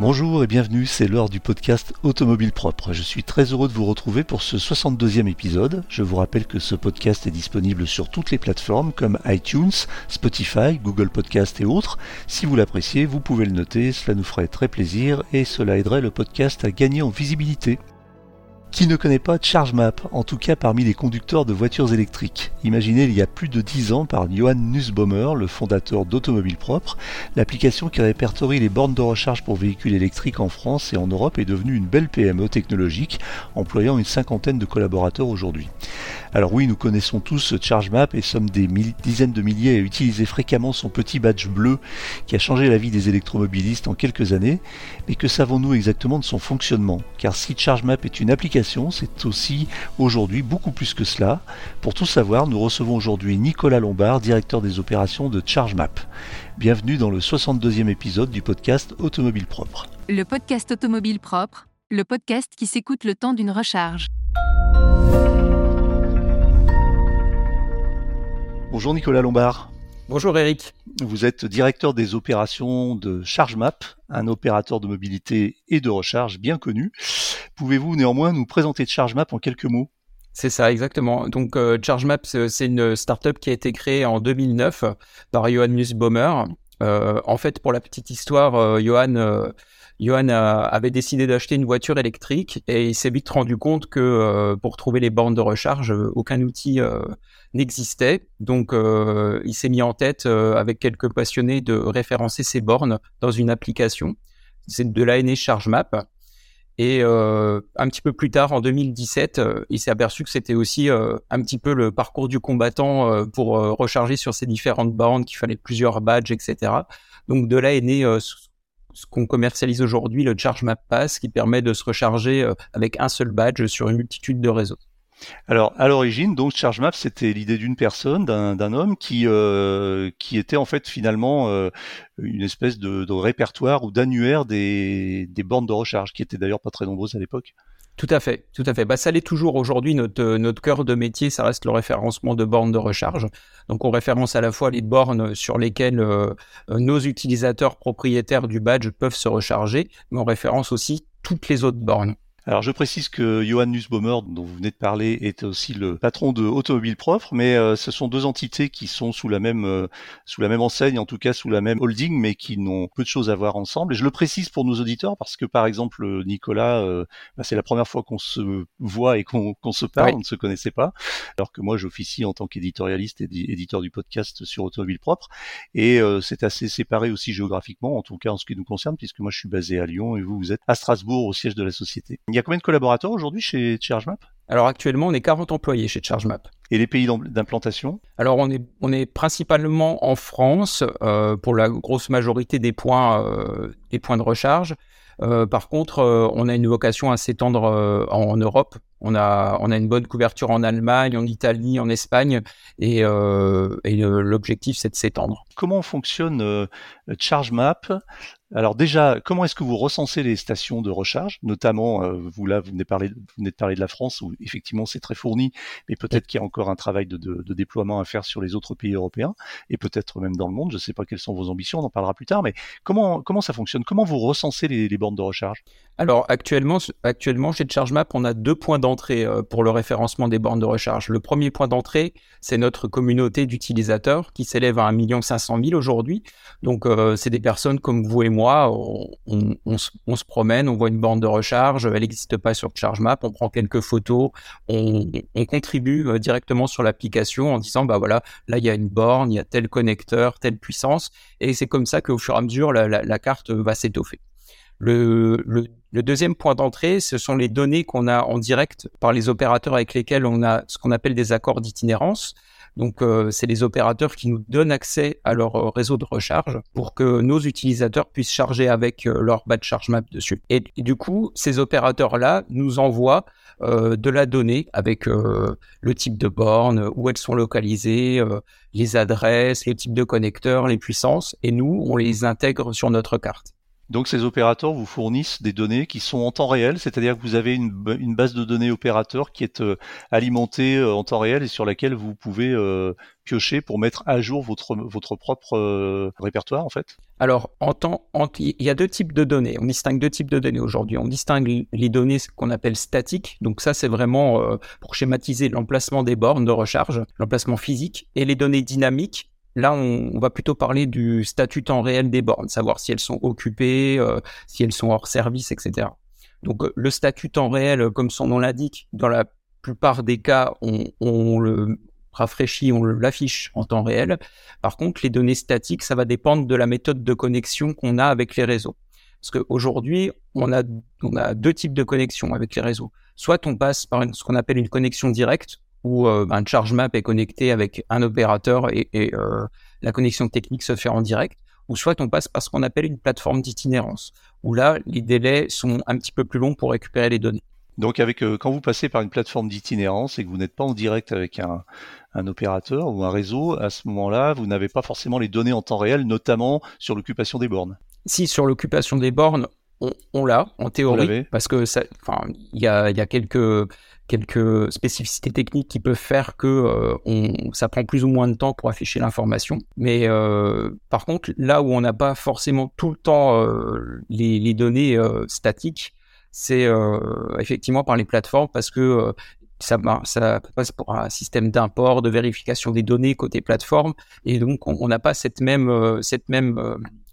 Bonjour et bienvenue, c'est l'heure du podcast Automobile Propre. Je suis très heureux de vous retrouver pour ce 62e épisode. Je vous rappelle que ce podcast est disponible sur toutes les plateformes comme iTunes, Spotify, Google Podcast et autres. Si vous l'appréciez, vous pouvez le noter, cela nous ferait très plaisir et cela aiderait le podcast à gagner en visibilité. Qui ne connaît pas ChargeMap, en tout cas parmi les conducteurs de voitures électriques. Imaginez il y a plus de 10 ans par Johan Nussbaumer, le fondateur d'Automobile Propre, l'application qui répertorie les bornes de recharge pour véhicules électriques en France et en Europe est devenue une belle PME technologique, employant une cinquantaine de collaborateurs aujourd'hui. Alors oui, nous connaissons tous ChargeMap et sommes des dizaines de milliers à utiliser fréquemment son petit badge bleu qui a changé la vie des électromobilistes en quelques années, mais que savons-nous exactement de son fonctionnement? Car si ChargeMap est une application c'est aussi aujourd'hui beaucoup plus que cela. Pour tout savoir, nous recevons aujourd'hui Nicolas Lombard, directeur des opérations de ChargeMap. Bienvenue dans le 62e épisode du podcast Automobile Propre. Le podcast Automobile Propre, le podcast qui s'écoute le temps d'une recharge. Bonjour Nicolas Lombard. Bonjour Eric. Vous êtes directeur des opérations de ChargeMap, un opérateur de mobilité et de recharge bien connu. Pouvez-vous néanmoins nous présenter ChargeMap en quelques mots? C'est ça, exactement. Donc, euh, ChargeMap, c'est une startup qui a été créée en 2009 par Johan Nussbaumer. Euh, en fait, pour la petite histoire, euh, Johan, Johan avait décidé d'acheter une voiture électrique et il s'est vite rendu compte que pour trouver les bornes de recharge, aucun outil n'existait. Donc, il s'est mis en tête, avec quelques passionnés, de référencer ces bornes dans une application. C'est de la né ChargeMap. Et euh, un petit peu plus tard, en 2017, euh, il s'est aperçu que c'était aussi euh, un petit peu le parcours du combattant pour recharger sur ces différentes bornes, qu'il fallait plusieurs badges, etc. Donc de là est né ce qu'on commercialise aujourd'hui, le Charge Map Pass, qui permet de se recharger avec un seul badge sur une multitude de réseaux. Alors, à l'origine, donc ChargeMap, c'était l'idée d'une personne, d'un homme qui euh, qui était en fait finalement euh, une espèce de, répertoire ou d'annuaire des, des bornes de recharge, qui étaient d'ailleurs pas très nombreuses à l'époque. Tout à fait, tout à fait. Bah, ça l'est toujours aujourd'hui. Notre, notre cœur de métier, ça reste le référencement de bornes de recharge. Donc, on référence à la fois les bornes sur lesquelles euh, nos utilisateurs propriétaires du badge peuvent se recharger, mais on référence aussi toutes les autres bornes. Alors je précise que Johan Nussbaumer, dont vous venez de parler, est aussi le patron de Automobile Propre, mais euh, ce sont deux entités qui sont sous la même euh, sous la même enseigne, en tout cas sous la même holding, mais qui n'ont peu de choses à voir ensemble. Et je le précise pour nos auditeurs parce que par exemple Nicolas, euh, bah, c'est la première fois qu'on se voit et qu'on se parle, on ne se connaissait pas, alors que moi j'officie en tant qu'éditorialiste et éditeur du podcast sur Automobile Propre, et c'est assez séparé aussi géographiquement, en tout cas en ce qui nous concerne, puisque moi je suis basé à Lyon et vous vous êtes à Strasbourg au siège de la société. Il y a combien de collaborateurs aujourd'hui chez ChargeMap? Alors actuellement, on est 40 employés chez ChargeMap. Et les pays d'implantation? Alors on est, on est principalement en France euh, pour la grosse majorité des points, euh, des points de recharge. Euh, par contre, on a une vocation à s'étendre en Europe. On a, on a une bonne couverture en Allemagne, en Italie, en Espagne, et, et l'objectif c'est de s'étendre. Comment fonctionne ChargeMap? Alors déjà, comment est-ce que vous recensez les stations de recharge, notamment euh, vous là, vous venez, parler, vous venez de parler de la France où effectivement c'est très fourni, mais peut-être qu'il y a encore un travail de, de, déploiement à faire sur les autres pays européens et peut-être même dans le monde. Je ne sais pas quelles sont vos ambitions, on en parlera plus tard. Mais comment comment ça fonctionne? Comment vous recensez les, les bornes de recharge? Alors actuellement, actuellement chez ChargeMap, on a deux points d'entrée euh, pour le référencement des bornes de recharge. Le premier point d'entrée, c'est notre communauté d'utilisateurs qui s'élève à 1 500 000 aujourd'hui. Donc euh, c'est des personnes comme vous et moi on, se, promène, on voit une borne de recharge, elle n'existe pas sur ChargeMap, on prend quelques photos, on, contribue euh, directement sur l'application en disant bah voilà, là il y a une borne, il y a tel connecteur, telle puissance, et c'est comme ça qu'au fur et à mesure la, carte va s'étoffer. Le, le, deuxième point d'entrée, ce sont les données qu'on a en direct par les opérateurs avec lesquels on a ce qu'on appelle des accords d'itinérance. Donc, euh, c'est les opérateurs qui nous donnent accès à leur euh, réseau de recharge pour que nos utilisateurs puissent charger avec euh, leur badge charge map dessus. Et, du coup, ces opérateurs-là nous envoient de la donnée avec le type de borne, où elles sont localisées, les adresses, les types de connecteurs, les puissances, et nous, on les intègre sur notre carte. Donc ces opérateurs vous fournissent des données qui sont en temps réel, c'est-à-dire que vous avez une, base de données opérateur qui est euh, alimentée euh, en temps réel et sur laquelle vous pouvez euh, piocher pour mettre à jour votre, votre propre répertoire en fait Alors, en temps, il y a deux types de données. On distingue deux types de données aujourd'hui. On distingue les données qu'on appelle statiques. Donc ça, c'est vraiment pour schématiser l'emplacement des bornes de recharge, l'emplacement physique, et les données dynamiques Là, on, va plutôt parler du statut temps réel des bornes, savoir si elles sont occupées, euh, si elles sont hors service, etc. Donc euh, le statut temps réel, comme son nom l'indique, dans la plupart des cas, on, le rafraîchit, on l'affiche en temps réel. Par contre, les données statiques, ça va dépendre de la méthode de connexion qu'on a avec les réseaux. Parce qu'aujourd'hui, on a, on a deux types de connexions avec les réseaux. Soit on passe par ce qu'on appelle une connexion directe, où euh, un charge map est connecté avec un opérateur et, euh, la connexion technique se fait en direct, ou soit on passe par ce qu'on appelle une plateforme d'itinérance, où là, les délais sont un petit peu plus longs pour récupérer les données. Donc avec euh, quand vous passez par une plateforme d'itinérance et que vous n'êtes pas en direct avec un, un, opérateur ou un réseau, à ce moment-là, vous n'avez pas forcément les données en temps réel, notamment sur l'occupation des bornes. Si sur l'occupation des bornes, on, l'a en théorie parce que ça, il y a, y a quelques quelques spécificités techniques qui peuvent faire que euh, ça prend plus ou moins de temps pour afficher l'information. Mais euh, par contre, là où on n'a pas forcément tout le temps euh, les, les, données statiques, c'est effectivement par les plateformes parce que ça, ça passe pour un système d'import, de vérification des données côté plateforme, et donc on n'a pas cette même, cette même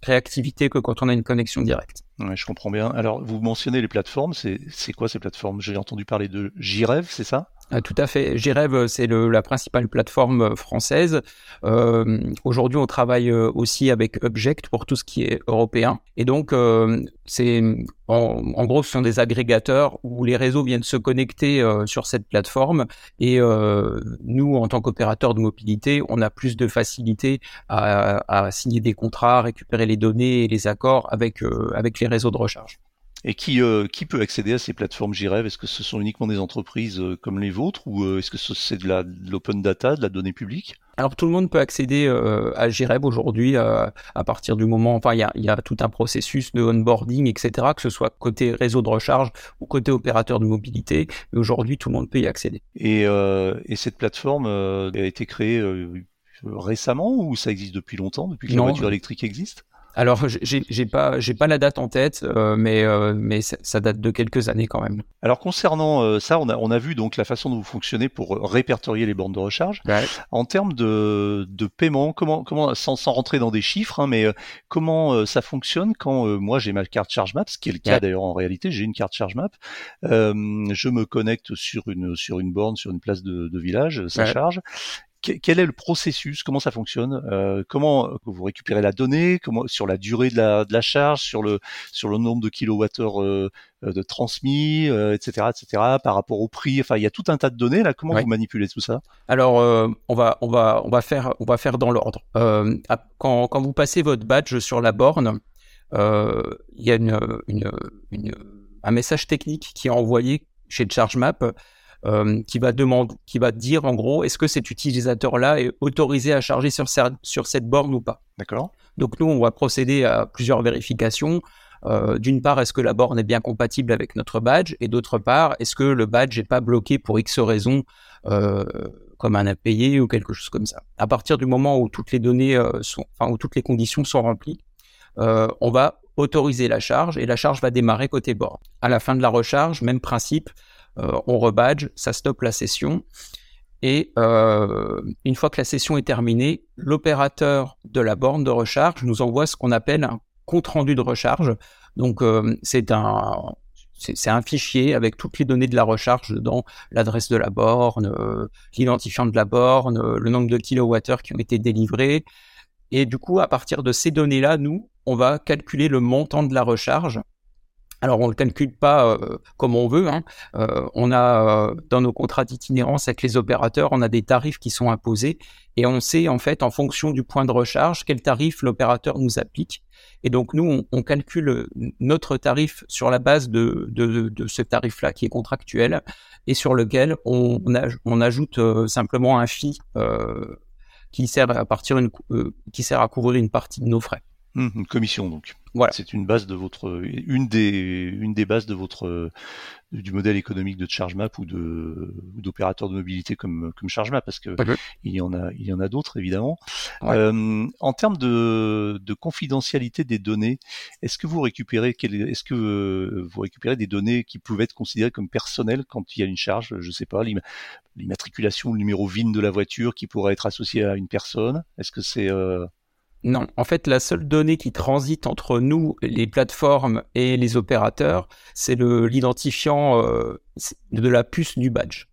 réactivité que quand on a une connexion directe. Ouais, je comprends bien. Alors, vous mentionnez les plateformes. C'est quoi ces plateformes? J'ai entendu parler de JREV, c'est ça? Ah, tout à fait. JREV, c'est la principale plateforme euh, française. Euh, Aujourd'hui, on travaille euh, aussi avec Object pour tout ce qui est européen. Et donc, euh, c'est en, en, gros, ce sont des agrégateurs où les réseaux viennent se connecter euh, sur cette plateforme. Et nous, en tant qu'opérateurs de mobilité, on a plus de facilité à, à, signer des contrats, récupérer les données et les accords avec avec les réseaux de recharge. Et qui, euh, qui peut accéder à ces plateformes JREV Est-ce que ce sont uniquement des entreprises euh, comme les vôtres ou euh, est-ce que c'est de l'open data, de la donnée publique? Alors tout le monde peut accéder à JREV aujourd'hui à partir du moment, enfin il y a, y a, tout un processus de onboarding, etc., que ce soit côté réseau de recharge ou côté opérateur de mobilité. Mais aujourd'hui tout le monde peut y accéder. Et, et cette plateforme a été créée récemment ou ça existe depuis longtemps, depuis que la voiture électrique existe? Alors, j'ai pas, j'ai pas la date en tête, euh, mais euh, mais ça date de quelques années quand même. Alors concernant euh, ça, on a on a vu donc la façon dont vous fonctionnez pour répertorier les bornes de recharge. En termes de de paiement, comment comment sans, sans rentrer dans des chiffres, hein, mais comment ça fonctionne quand moi j'ai ma carte ChargeMap, ce qui est le cas d'ailleurs en réalité, j'ai une carte ChargeMap, je me connecte sur une sur une borne, sur une place de, de village, ça charge, quel est le processus? Comment ça fonctionne? Euh, Comment euh, vous récupérez la donnée? Comment sur la durée de la, de la charge, sur le sur le nombre de kilowattheures euh, euh de transmis, etc., etc. Par rapport au prix? Enfin, il y a tout un tas de données là. Comment vous manipulez tout ça? Alors, on va on va on va faire on va faire dans l'ordre. quand quand vous passez votre badge sur la borne, il y a une, une, une un message technique qui est envoyé chez ChargeMap euh, qui va demander, qui va dire en gros, est-ce que cet utilisateur-là est autorisé à charger sur, sur cette borne ou pas. D'accord. Donc nous, on va procéder à plusieurs vérifications. Euh, d'une part, est-ce que la borne est bien compatible avec notre badge? Et d'autre part, est-ce que le badge n'est pas bloqué pour X raisons, euh, comme un impayé ou quelque chose comme ça À partir du moment où toutes les données sont, enfin où toutes les conditions sont remplies, on va autoriser la charge et la charge va démarrer côté borne. À la fin de la recharge, même principe, on rebadge, ça stoppe la session. Et euh, une fois que la session est terminée, l'opérateur de la borne de recharge nous envoie ce qu'on appelle un compte rendu de recharge. Donc euh, c'est un c'est un fichier avec toutes les données de la recharge dedans, l'adresse de la borne, l'identifiant de la borne, le nombre de kilowattheures qui ont été délivrés. Et du coup, à partir de ces données-là, nous, on va calculer le montant de la recharge alors on ne le calcule pas euh, comme on veut. Hein. Euh, on a euh, dans nos contrats d'itinérance avec les opérateurs, on a des tarifs qui sont imposés et on sait en fait en fonction du point de recharge quel tarif l'opérateur nous applique. Et donc nous on, calcule notre tarif sur la base de, ce tarif-là qui est contractuel et sur lequel on, ajoute simplement un fee qui sert à couvrir une partie de nos frais. Hum, une commission donc. Voilà. C'est une base de votre, une des, une des bases de votre, du modèle économique de ChargeMap ou de d'opérateurs de mobilité comme comme ChargeMap parce que il y en a il y en a d'autres évidemment. Euh, en termes de, de confidentialité des données, est-ce que vous récupérez est-ce que euh, vous récupérez des données qui peuvent être considérées comme personnelles quand il y a une charge, je sais pas, l'immatriculation, le numéro VIN de la voiture qui pourrait être associé à une personne Est-ce que c'est euh, non, en fait, la seule donnée qui transite entre nous, les plateformes et les opérateurs, c'est l'identifiant euh, de la puce du badge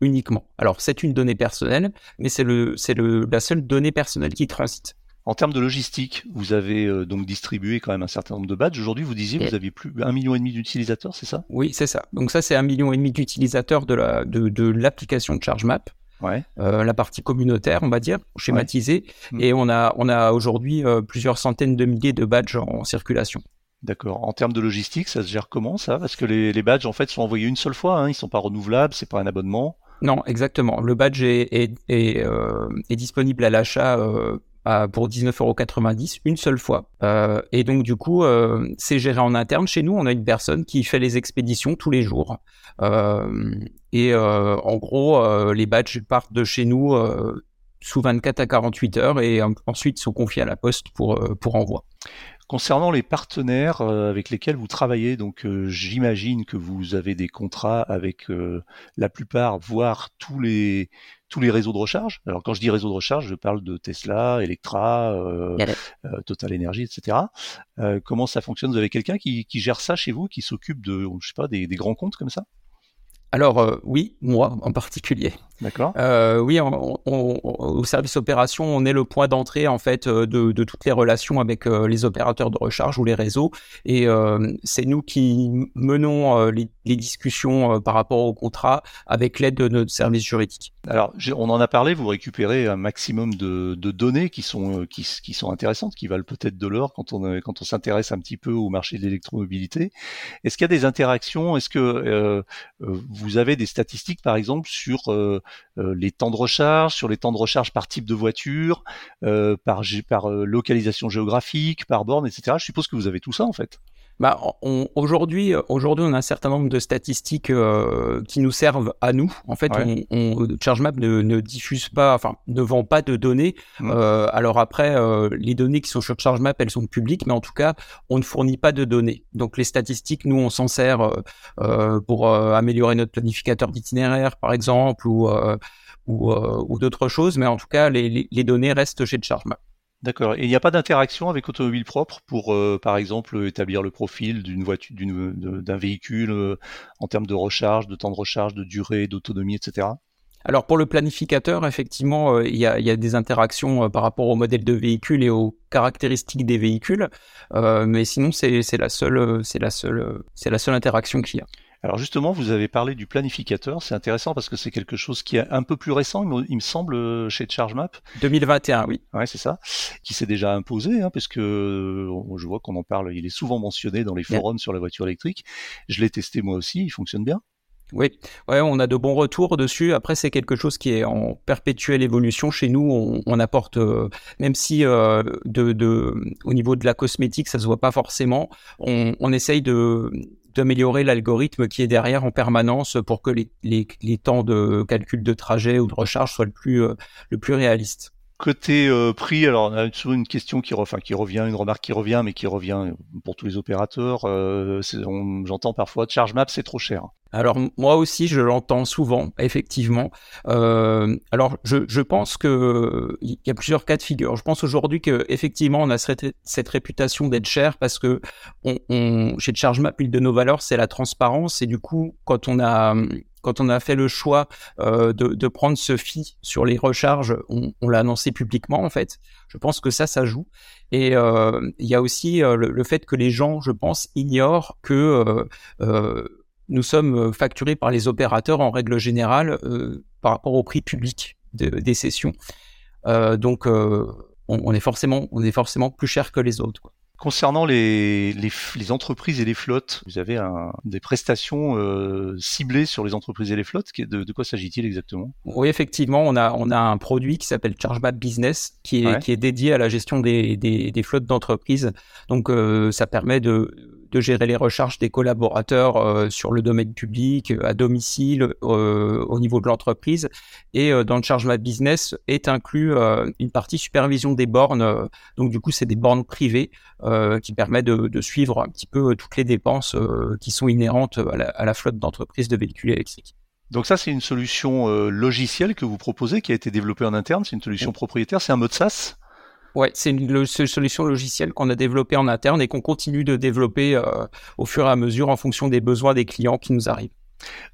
uniquement. Alors, c'est une donnée personnelle, mais c'est le, c'est le, la seule donnée personnelle qui transite. En termes de logistique, vous avez euh, donc distribué quand même un certain nombre de badges. Aujourd'hui, vous disiez que vous aviez plus un million et demi d'utilisateurs, c'est ça? Oui, c'est ça. Donc ça, c'est un million et demi d'utilisateurs de la de, de l'application de ChargeMap. Euh, la partie communautaire, on va dire, schématisée. Mm. Et on a, on a aujourd'hui euh, plusieurs centaines de milliers de badges en circulation. D'accord. En termes de logistique, ça se gère comment ça? Parce que les, badges en fait sont envoyés une seule fois, hein, ils sont pas renouvelables, c'est pas un abonnement? Non, exactement. Le badge est, est, est, euh, disponible à l'achat pour 19,90€ une seule fois. et donc du coup, c'est géré en interne. Chez nous, on a une personne qui fait les expéditions tous les jours. Et euh, en gros, euh, les badges partent de chez nous euh, sous 24 à 48 heures et ensuite sont confiés à la poste pour, pour envoi. Concernant les partenaires avec lesquels vous travaillez, donc j'imagine que vous avez des contrats avec la plupart, voire tous les tous les réseaux de recharge. Alors quand je dis réseau de recharge, je parle de Tesla, Electra, Total Energy, etc. comment ça fonctionne? Vous avez quelqu'un qui, qui, gère ça chez vous, qui s'occupe de, je sais pas, des, des grands comptes comme ça? Alors euh, oui, moi en particulier. D'accord. Euh, oui, au service opération, on est le point d'entrée en fait euh, de, toutes les relations avec euh, les opérateurs de recharge ou les réseaux, et c'est nous qui menons les, discussions par rapport au contrat avec l'aide de notre service juridique. Alors, on en a parlé, vous récupérez un maximum de, données qui sont qui, sont intéressantes, qui valent peut-être de l'or quand on quand on s'intéresse un petit peu au marché de l'électromobilité. Est-ce qu'il y a des interactions? Est-ce que vous avez des statistiques, par exemple, sur euh, les temps de recharge, sur les temps de recharge par type de voiture, euh, par, par euh, localisation géographique, par borne, etc. Je suppose que vous avez tout ça en fait. Bah, aujourd'hui, aujourd'hui, on a un certain nombre de statistiques qui nous servent à nous. En fait, on, ChargeMap ne, ne, diffuse pas, enfin, ne vend pas de données. Mmh. alors après, les données qui sont sur ChargeMap, elles sont publiques, mais en tout cas, on ne fournit pas de données. Donc, les statistiques, nous, on s'en sert pour améliorer notre planificateur d'itinéraire, par exemple, ou euh, ou, d'autres choses, mais en tout cas, les, données restent chez ChargeMap. D'accord. Et il n'y a pas d'interaction avec Automobile Propre pour, euh, par exemple, établir le profil d'une voiture, d'un véhicule euh, en termes de recharge, de temps de recharge, de durée, d'autonomie, etc. Alors pour le planificateur, effectivement, il y, a, des interactions par rapport au modèle de véhicule et aux caractéristiques des véhicules, mais sinon c'est la seule, c'est la seule interaction qu'il y a. Alors justement, vous avez parlé du planificateur, c'est intéressant parce que c'est quelque chose qui est un peu plus récent, il me semble, chez ChargeMap. 2021, oui. Ouais, c'est ça, qui s'est déjà imposé, hein, parce que je vois qu'on en parle, il est souvent mentionné dans les forums sur la voiture électrique. Je l'ai testé moi aussi, il fonctionne bien. Oui, ouais, on a de bons retours dessus. Après, c'est quelque chose qui est en perpétuelle évolution chez nous. On, apporte, euh, même si euh, de, de, au niveau de la cosmétique, ça se voit pas forcément, on, on essaye de d'améliorer l'algorithme qui est derrière en permanence pour que les, temps de calcul de trajet ou de recharge soient le plus, euh, le plus réalistes. Côté euh, prix, alors on a toujours une question qui, enfin, revient, une remarque qui revient, mais qui revient pour tous les opérateurs. Euh, J'entends parfois Charge Map c'est trop cher. Alors moi aussi, je l'entends souvent, effectivement. Euh, alors je, pense que il y a plusieurs cas de figure. Je pense aujourd'hui que effectivement, on a cette, réputation d'être cher parce que on, on, chez ChargeMap, une de nos valeurs, c'est la transparence. Et du coup, quand on a quand on a fait le choix euh, de, prendre ce fee sur les recharges, on, l'a annoncé publiquement en fait. Je pense que ça, ça joue. Et euh, il y a aussi euh, le, fait que les gens, je pense, ignorent que nous sommes facturés par les opérateurs en règle générale par rapport au prix public des sessions. Donc, on, est forcément, on est forcément plus cher que les autres. Concernant les, les, les, entreprises et les flottes, vous avez un, des prestations euh, ciblées sur les entreprises et les flottes? De, de quoi s'agit-il exactement? Oui, effectivement, on a, on a un produit qui s'appelle ChargeMap Business qui est, qui est dédié à la gestion des, des, des flottes d'entreprises. Donc, euh, ça permet de de gérer les recharges des collaborateurs euh, sur le domaine public, euh, à domicile, euh, au niveau de l'entreprise. Et dans le Charge Business est inclus une partie supervision des bornes. donc du coup, c'est des bornes privées qui permettent de, suivre un petit peu toutes les dépenses qui sont inhérentes à la, à la flotte d'entreprises de véhicules électriques. Donc ça, c'est une solution logicielle que vous proposez, qui a été développée en interne. C'est une solution propriétaire. C'est un mode SaaS? Ouais, c'est une solution logicielle qu'on a développée en interne et qu'on continue de développer euh, au fur et à mesure en fonction des besoins des clients qui nous arrivent.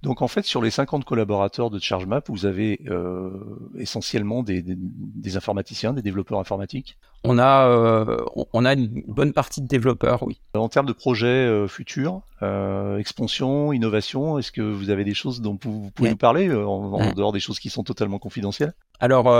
Donc en fait, sur les 50 collaborateurs de ChargeMap, vous avez euh, essentiellement des, des, informaticiens, des développeurs informatiques? On a, euh, on a une bonne partie de développeurs, oui. En termes de projets euh, futurs, euh, expansion, innovation, est-ce que vous avez des choses dont vous, pouvez nous parler en, dehors des choses qui sont totalement confidentielles? Alors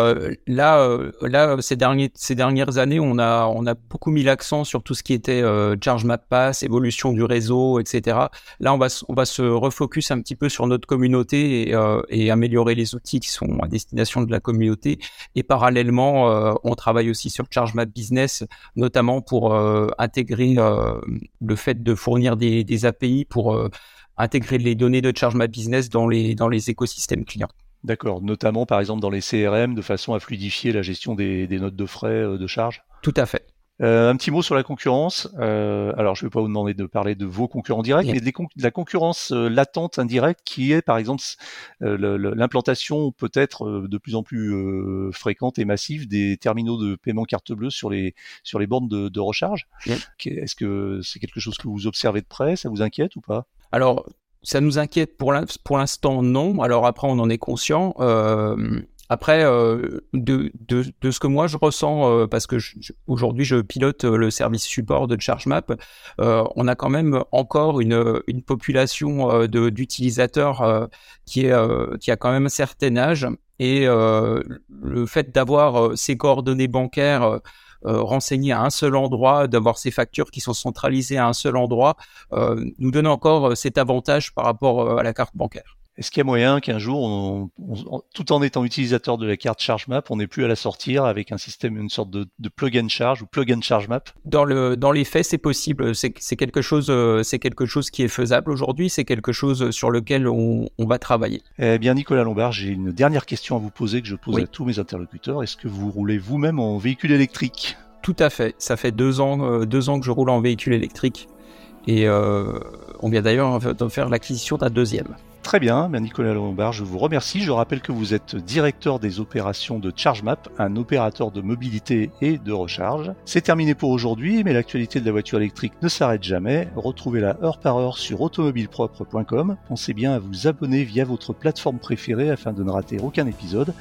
là, là ces, derniers, ces dernières années, on a, on a beaucoup mis l'accent sur tout ce qui était Charge Map Pass, évolution du réseau, etc. Là, on va, on va se refocus un petit peu sur notre communauté et, et améliorer les outils qui sont à destination de la communauté. Et parallèlement, on travaille aussi sur Charge Map Business, notamment pour euh, intégrer euh, le fait de fournir des, API pour euh, intégrer les données de Charge Map Business dans les, dans les écosystèmes clients. D'accord, notamment par exemple dans les CRM, de façon à fluidifier la gestion des notes de frais de charge? Tout à fait. Euh, un petit mot sur la concurrence. Euh, alors, je ne vais pas vous demander de parler de vos concurrents directs, mais de la concurrence euh, latente, indirecte, qui est par exemple l'implantation peut-être de plus en plus fréquente et massive des terminaux de paiement carte bleue sur les sur les bornes de, de recharge. Est-ce que c'est quelque chose que vous observez de près? Ça vous inquiète ou pas? Alors, ça nous inquiète pour l'instant non. Alors après, on en est conscient. Euh, après, euh, de, de, de, ce que moi je ressens, euh, parce que aujourd'hui je pilote euh, le service support de ChargeMap, euh, on a quand même encore une, une population d'utilisateurs qui, est, qui a quand même un certain âge. Et le fait d'avoir ces coordonnées bancaires renseignées à un seul endroit, d'avoir ces factures qui sont centralisées à un seul endroit, nous donne encore cet avantage par rapport à la carte bancaire. Est-ce qu'il y a moyen qu'un jour, tout en étant utilisateur de la carte ChargeMap, on n'ait plus à la sortir avec un système, une sorte de, plug and charge ou plug and charge map? Dans le dans les faits, c'est possible. C'est quelque chose, euh, c'est quelque chose qui est faisable aujourd'hui. C'est quelque chose sur lequel on, va travailler. Eh bien, Nicolas Lombard, j'ai une dernière question à vous poser que je pose à tous mes interlocuteurs. Est-ce que vous roulez vous-même en véhicule électrique? Tout à fait. Ça fait deux ans, euh, deux ans que je roule en véhicule électrique. Et euh, on vient d'ailleurs de faire l'acquisition d'un deuxième. Très bien, Nicolas Lombard, je vous remercie. Je rappelle que vous êtes directeur des opérations de ChargeMap, un opérateur de mobilité et de recharge. C'est terminé pour aujourd'hui, mais l'actualité de la voiture électrique ne s'arrête jamais. Retrouvez-la heure par heure sur automobilepropre.com. Pensez bien à vous abonner via votre plateforme préférée afin de ne rater aucun épisode.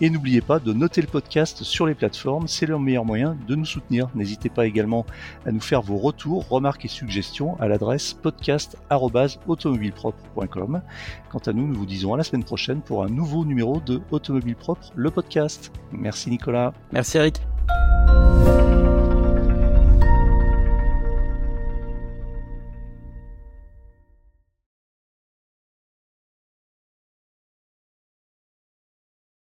Et n'oubliez pas de noter le podcast sur les plateformes, c'est le meilleur moyen de nous soutenir. N'hésitez pas également à nous faire vos retours, remarques et suggestions à l'adresse podcast.automobilepropre.com. Quant à nous, nous vous disons à la semaine prochaine pour un nouveau numéro de Automobile Propre, le podcast. Merci Nicolas. Merci Eric.